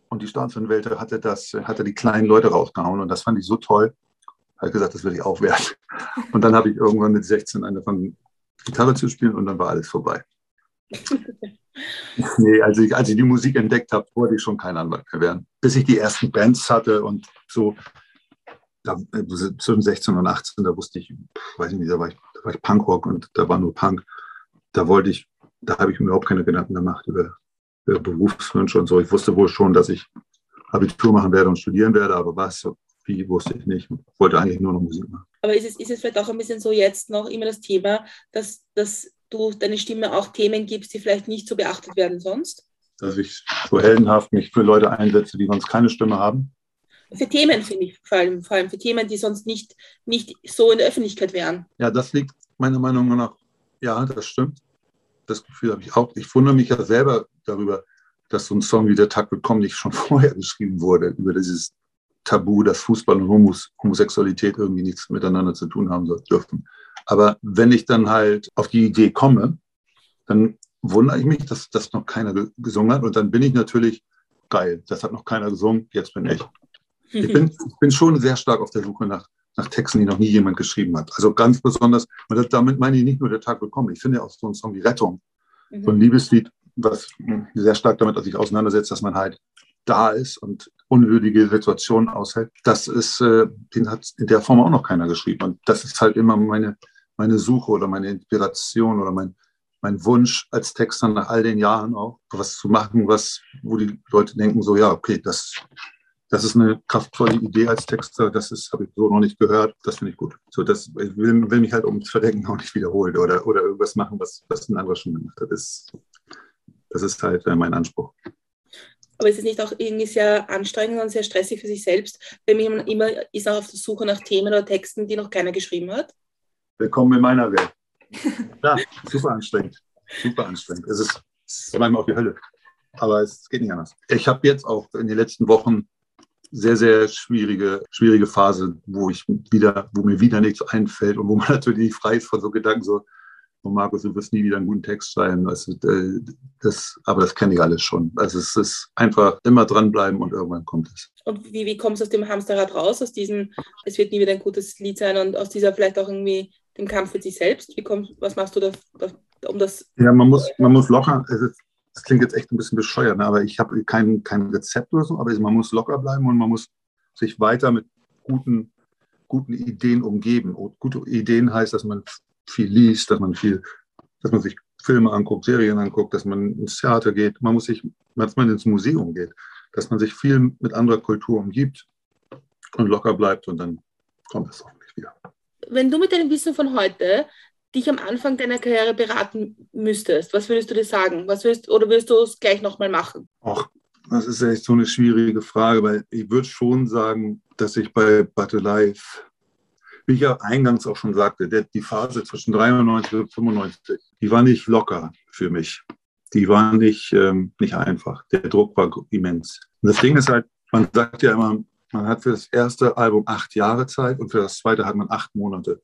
und die Staatsanwälte hatte das, hatte die kleinen Leute rausgehauen. Und das fand ich so toll habe gesagt, das will ich auch werden. Und dann habe ich irgendwann mit 16 angefangen, Gitarre zu spielen und dann war alles vorbei. nee, als ich, als ich die Musik entdeckt habe, wollte ich schon kein Anwalt mehr werden. Bis ich die ersten Bands hatte und so, da, zwischen 16 und 18, da wusste ich, weiß ich nicht, da war ich, da war ich Punkrock und da war nur Punk. Da wollte ich, da habe ich mir überhaupt keine Gedanken gemacht über, über Berufswünsche und so. Ich wusste wohl schon, dass ich Abitur machen werde und studieren werde, aber was, wie wusste ich nicht. Ich wollte eigentlich nur noch Musik machen. Aber ist es, ist es vielleicht auch ein bisschen so jetzt noch immer das Thema, dass, dass du deine Stimme auch Themen gibst, die vielleicht nicht so beachtet werden sonst? Dass ich so heldenhaft mich für Leute einsetze, die sonst keine Stimme haben? Für Themen, finde ich, vor allem, vor allem für Themen, die sonst nicht, nicht so in der Öffentlichkeit wären. Ja, das liegt meiner Meinung nach, ja, das stimmt. Das Gefühl habe ich auch. Ich wundere mich ja selber darüber, dass so ein Song wie Der Tag wird kommen nicht schon vorher geschrieben wurde, über dieses Tabu, dass Fußball und Homos Homosexualität irgendwie nichts miteinander zu tun haben dürfen. Aber wenn ich dann halt auf die Idee komme, dann wundere ich mich, dass das noch keiner gesungen hat. Und dann bin ich natürlich geil. Das hat noch keiner gesungen. Jetzt bin ich. Ich bin, ich bin schon sehr stark auf der Suche nach, nach Texten, die noch nie jemand geschrieben hat. Also ganz besonders, und damit meine ich nicht nur der Tag willkommen. Ich finde auch so einen Song wie Rettung, mhm. so ein Liebeslied, was sehr stark damit sich auseinandersetzt, dass man halt da ist und unwürdige Situationen aushält. Das ist, äh, den hat in der Form auch noch keiner geschrieben. Und das ist halt immer meine, meine Suche oder meine Inspiration oder mein, mein Wunsch als Texter nach all den Jahren auch, was zu machen, was, wo die Leute denken, so, ja, okay, das, das ist eine kraftvolle Idee als Texter, das ist, habe ich so noch nicht gehört, das finde ich gut. So, das, ich will, will mich halt ums Verdecken auch nicht wiederholen oder, oder irgendwas machen, was, was ein anderer schon gemacht hat. Das, das ist halt äh, mein Anspruch. Aber ist es nicht auch irgendwie sehr anstrengend und sehr stressig für sich selbst, wenn man immer ist auch auf der Suche nach Themen oder Texten, die noch keiner geschrieben hat? Willkommen in meiner Welt. Ja, super anstrengend. Super anstrengend. Es ist, es ist manchmal auch die Hölle. Aber es geht nicht anders. Ich habe jetzt auch in den letzten Wochen sehr, sehr schwierige, schwierige Phase, wo ich wieder, wo mir wieder nichts einfällt und wo man natürlich frei ist von so Gedanken, so, oh Markus, du wirst nie wieder einen guten Text schreiben. Also, äh, das, aber das kenne ich alles schon. Also es ist einfach immer dranbleiben und irgendwann kommt es. Und wie, wie kommst du aus dem Hamsterrad raus, aus diesem, es wird nie wieder ein gutes Lied sein und aus dieser vielleicht auch irgendwie dem Kampf mit sich selbst? Wie kommst, was machst du da, um das? Ja, man muss, man muss locker, das klingt jetzt echt ein bisschen bescheuert, ne? aber ich habe kein, kein Rezept oder so, aber man muss locker bleiben und man muss sich weiter mit guten, guten Ideen umgeben. Und gute Ideen heißt, dass man viel liest, dass man viel, dass man sich Filme anguckt, Serien anguckt, dass man ins Theater geht, man muss sich, dass man ins Museum geht, dass man sich viel mit anderer Kultur umgibt und locker bleibt und dann kommt es hoffentlich wieder. Wenn du mit deinem Wissen von heute dich am Anfang deiner Karriere beraten müsstest, was würdest du dir sagen? Was würdest, oder würdest du es gleich nochmal machen? Ach, das ist echt so eine schwierige Frage, weil ich würde schon sagen, dass ich bei Battle Life wie ich ja eingangs auch schon sagte, der, die Phase zwischen 93 und 95, die war nicht locker für mich. Die war nicht, ähm, nicht einfach. Der Druck war immens. Und das Ding ist halt, man sagt ja immer, man hat für das erste Album acht Jahre Zeit und für das zweite hat man acht Monate.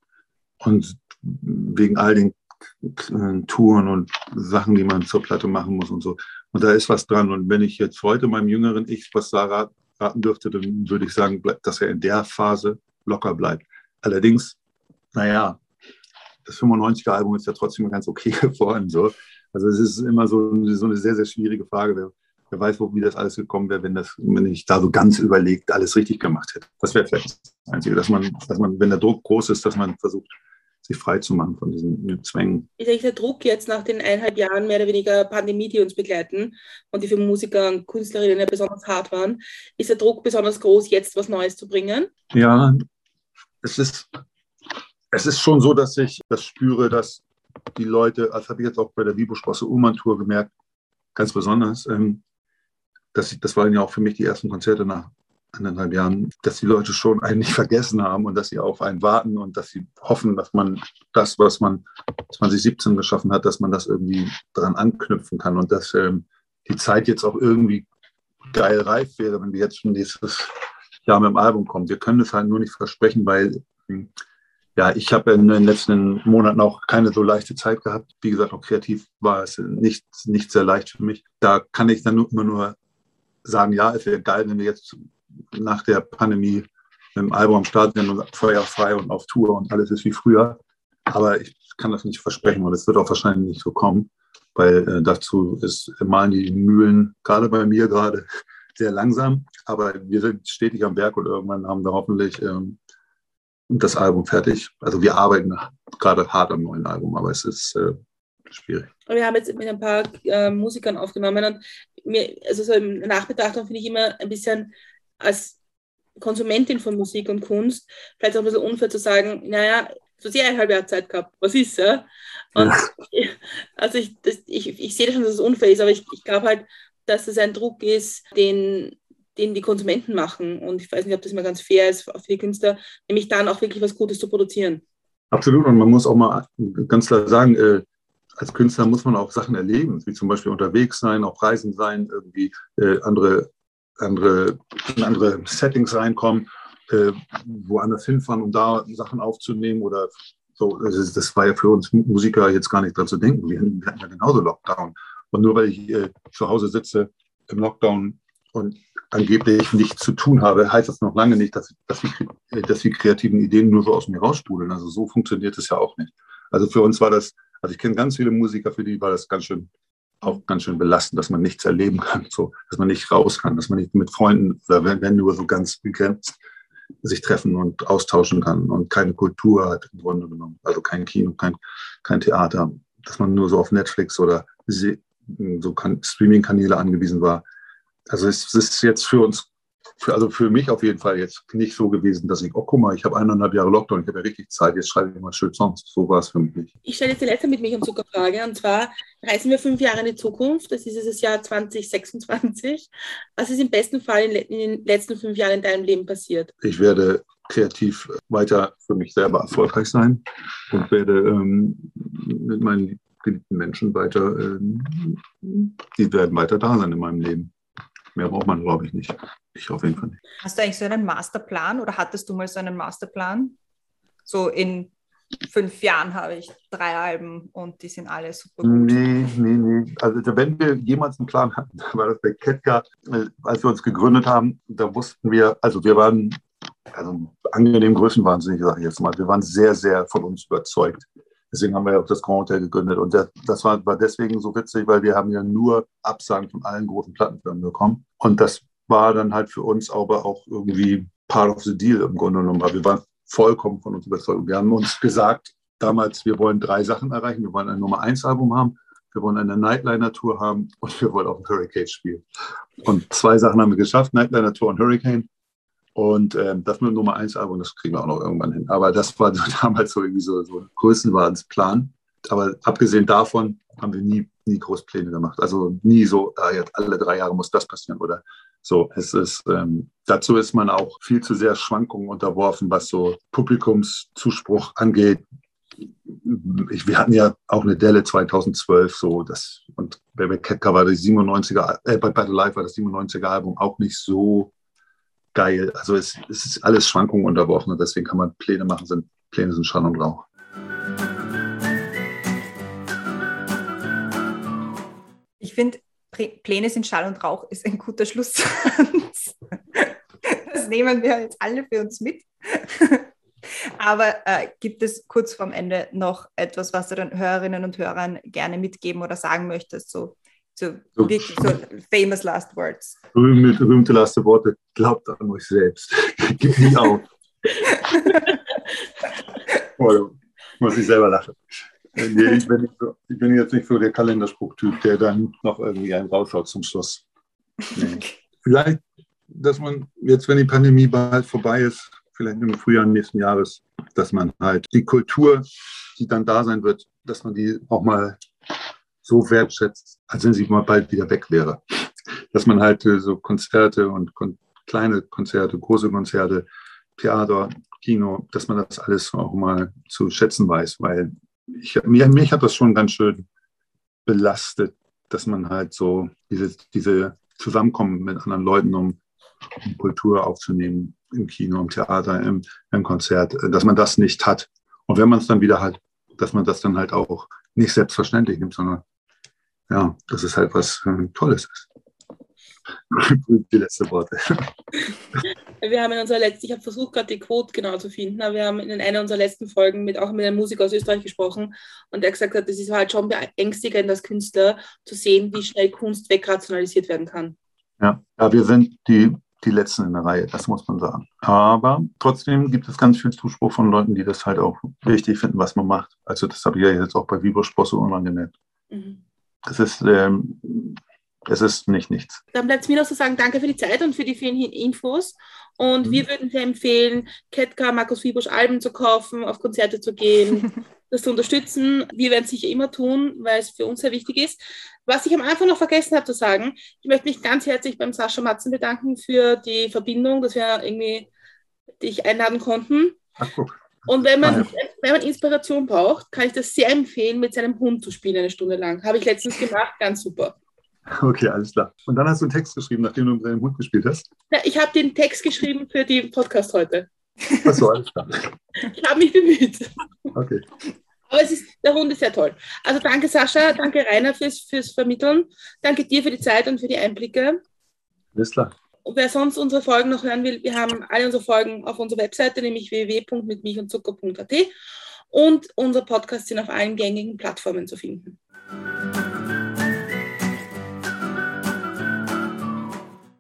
Und wegen all den äh, Touren und Sachen, die man zur Platte machen muss und so. Und da ist was dran. Und wenn ich jetzt heute meinem jüngeren Ich was da raten dürfte, dann würde ich sagen, dass er in der Phase locker bleibt. Allerdings, naja, das 95er-Album ist ja trotzdem ganz okay geworden. So. Also es ist immer so, so eine sehr, sehr schwierige Frage. Wer, wer weiß, wo, wie das alles gekommen wäre, wenn, das, wenn ich da so ganz überlegt alles richtig gemacht hätte. Das wäre vielleicht das Einzige, dass man, dass man, wenn der Druck groß ist, dass man versucht, sich frei zu machen von diesen Zwängen. Ist eigentlich der Druck jetzt nach den eineinhalb Jahren mehr oder weniger Pandemie, die uns begleiten und die für Musiker und Künstlerinnen ja besonders hart waren, ist der Druck besonders groß, jetzt was Neues zu bringen? Ja, es ist, es ist schon so, dass ich das spüre, dass die Leute, das habe ich jetzt auch bei der Vibo-Sprosse Ullmann-Tour gemerkt, ganz besonders, ähm, dass ich, das waren ja auch für mich die ersten Konzerte nach, anderthalb Jahren, dass die Leute schon einen nicht vergessen haben und dass sie auf einen warten und dass sie hoffen, dass man das, was man 2017 geschaffen hat, dass man das irgendwie daran anknüpfen kann und dass ähm, die Zeit jetzt auch irgendwie geil reif wäre, wenn wir jetzt schon nächstes Jahr mit dem Album kommen. Wir können es halt nur nicht versprechen, weil hm, ja, ich habe in den letzten Monaten auch keine so leichte Zeit gehabt. Wie gesagt, auch kreativ war es nicht, nicht sehr leicht für mich. Da kann ich dann immer nur sagen, ja, es wäre geil, wenn wir jetzt nach der Pandemie mit dem Album am sind und feuerfrei und auf Tour und alles ist wie früher. Aber ich kann das nicht versprechen und es wird auch wahrscheinlich nicht so kommen, weil äh, dazu ist, malen die Mühlen, gerade bei mir gerade, sehr langsam. Aber wir sind stetig am Werk und irgendwann haben wir hoffentlich ähm, das Album fertig. Also wir arbeiten gerade hart am neuen Album, aber es ist äh, schwierig. Wir haben jetzt mit ein paar äh, Musikern aufgenommen und mir, also so im Nachbetrachtung finde ich immer ein bisschen als Konsumentin von Musik und Kunst vielleicht auch ein bisschen unfair zu sagen, naja, so sehr ein halbes Jahr Zeit gehabt, was ist ja? Und ja. also ich, das, ich, ich sehe schon, dass es unfair ist, aber ich, ich glaube halt, dass es ein Druck ist, den, den die Konsumenten machen. Und ich weiß nicht, ob das immer ganz fair ist für die Künstler, nämlich dann auch wirklich was Gutes zu produzieren. Absolut. Und man muss auch mal ganz klar sagen, äh, als Künstler muss man auch Sachen erleben, wie zum Beispiel unterwegs sein, auf Reisen sein, irgendwie äh, andere, andere, in andere Settings reinkommen, äh, woanders hinfahren, um da Sachen aufzunehmen oder so. Das, das, war ja für uns Musiker jetzt gar nicht dran zu denken. Wir, hatten ja genauso Lockdown. Und nur weil ich äh, zu Hause sitze im Lockdown und angeblich nichts zu tun habe, heißt das noch lange nicht, dass, dass, die, dass die kreativen Ideen nur so aus mir raussprudeln. Also so funktioniert es ja auch nicht. Also für uns war das, also ich kenne ganz viele Musiker, für die war das ganz schön, auch ganz schön belastend, dass man nichts erleben kann, so, dass man nicht raus kann, dass man nicht mit Freunden oder wenn, wenn nur so ganz begrenzt sich treffen und austauschen kann und keine Kultur hat im Grunde genommen. Also kein Kino, kein, kein Theater, dass man nur so auf Netflix oder so Streaming-Kanäle angewiesen war. Also es ist jetzt für uns, für, also für mich auf jeden Fall jetzt nicht so gewesen, dass ich, oh guck mal, ich habe eineinhalb Jahre Lockdown, ich habe ja richtig Zeit, jetzt schreibe ich mal schön Songs. So war es für mich nicht. Ich stelle jetzt die letzte mit mich um Zuckerfrage und zwar reisen wir fünf Jahre in die Zukunft, das ist das Jahr 2026. Was ist im besten Fall in den letzten fünf Jahren in deinem Leben passiert? Ich werde kreativ weiter für mich selber erfolgreich sein und werde ähm, mit meinen geliebten Menschen weiter, äh, die werden weiter da sein in meinem Leben. Mehr braucht man, glaube ich, nicht. Ich auf jeden Fall nicht. Hast du eigentlich so einen Masterplan oder hattest du mal so einen Masterplan? So in fünf Jahren habe ich drei Alben und die sind alle super gut. Nee, nee, nee. Also wenn wir jemals einen Plan hatten, war das bei Ketka, äh, als wir uns gegründet haben, da wussten wir, also wir waren, also angenehm größenwahnsinnig, sage ich jetzt mal, wir waren sehr, sehr von uns überzeugt. Deswegen haben wir ja auch das Grand Hotel gegründet. Und das, das war, war deswegen so witzig, weil wir haben ja nur Absagen von allen großen Plattenfirmen bekommen. Und das war dann halt für uns aber auch irgendwie part of the deal im Grunde genommen. Weil wir waren vollkommen von uns überzeugt. Wir haben uns gesagt, damals, wir wollen drei Sachen erreichen. Wir wollen ein Nummer 1 Album haben, wir wollen eine Nightliner-Tour haben und wir wollen auch ein Hurricane spielen. Und zwei Sachen haben wir geschafft, Nightliner-Tour und Hurricane. Und ähm, das mit dem Nummer 1 Album, das kriegen wir auch noch irgendwann hin. Aber das war damals so irgendwie so, so ein Größenwahnsplan. Aber abgesehen davon haben wir nie, nie Großpläne gemacht. Also nie so, ah, jetzt alle drei Jahre muss das passieren oder so. Es ist, ähm, dazu ist man auch viel zu sehr Schwankungen unterworfen, was so Publikumszuspruch angeht. Ich, wir hatten ja auch eine Delle 2012, so das, und bei Ketka war das 97er, äh, bei Battle Life war das 97er Album auch nicht so geil. Also es, es ist alles Schwankungen unterworfen und deswegen kann man Pläne machen, sind, Pläne sind Schall und Rauch. Ich finde, Pläne sind Schall und Rauch ist ein guter Schlusssatz. Das nehmen wir jetzt alle für uns mit. Aber äh, gibt es kurz vorm Ende noch etwas, was du den Hörerinnen und Hörern gerne mitgeben oder sagen möchtest? So so, so, wirklich so famous last words. Berühmte, berühmte letzte Worte. Glaubt an euch selbst. Gib nie auf. oh, muss ich selber lachen. Nee, ich, bin so, ich, bin jetzt nicht so der Kalenderspruchtyp, der dann noch irgendwie einen rausschaut zum Schluss. Nee. Vielleicht, dass man jetzt, wenn die Pandemie bald vorbei ist, vielleicht im Frühjahr nächsten Jahres, dass man halt die Kultur, die dann da sein wird, dass man die auch mal so wertschätzt, als wenn sie mal bald wieder weg wäre. Dass man halt äh, so Konzerte und Kon kleine Konzerte, große Konzerte, Theater, Kino, dass man das alles auch mal zu schätzen weiß, weil ich, mir, mich hat das schon ganz schön belastet, dass man halt so diese, diese Zusammenkommen mit anderen Leuten, um, Kultur aufzunehmen, im Kino, im Theater, im, im Konzert, dass man das nicht hat. Und wenn man es dann wieder hat, dass man das dann halt auch nicht selbstverständlich nimmt, sondern ja, dass es halt was äh, Tolles ist. die letzte Worte. Wir haben in unserer letzten, ich habe versucht gerade die Quote genau zu finden, aber wir haben in einer unserer letzten Folgen mit auch mit einem Musiker aus Österreich gesprochen und der gesagt hat, es ist halt schon beängstigend als Künstler zu sehen, wie schnell Kunst wegrationalisiert werden kann. Ja, ja wir sind die, die Letzten in der Reihe, das muss man sagen. Aber trotzdem gibt es ganz viel Zuspruch von Leuten, die das halt auch wichtig finden, was man macht. Also das habe ich ja jetzt auch bei irgendwann gemerkt. Mhm. Das ist ähm, es ist nicht nichts. Dann bleibt es mir noch zu sagen, danke für die Zeit und für die vielen Infos. Und mhm. wir würden dir empfehlen, Ketka, Markus Fiebusch Alben zu kaufen, auf Konzerte zu gehen, das zu unterstützen. Wir werden es sicher immer tun, weil es für uns sehr wichtig ist. Was ich am Anfang noch vergessen habe zu sagen, ich möchte mich ganz herzlich beim Sascha Matzen bedanken für die Verbindung, dass wir irgendwie dich einladen konnten. Ach, guck. Und wenn man, wenn man Inspiration braucht, kann ich das sehr empfehlen, mit seinem Hund zu spielen eine Stunde lang. Habe ich letztens gemacht, ganz super. Okay, alles klar. Und dann hast du einen Text geschrieben, nachdem du mit deinem Hund gespielt hast? Ja, ich habe den Text geschrieben für den Podcast heute. Achso, alles klar. Ich habe mich bemüht. Okay. Aber es ist, der Hund ist sehr toll. Also danke Sascha, danke Rainer fürs, fürs Vermitteln. Danke dir für die Zeit und für die Einblicke. Alles klar. Und wer sonst unsere Folgen noch hören will, wir haben alle unsere Folgen auf unserer Webseite, nämlich www.mitmilchundzucker.at und unser Podcast sind auf allen gängigen Plattformen zu finden.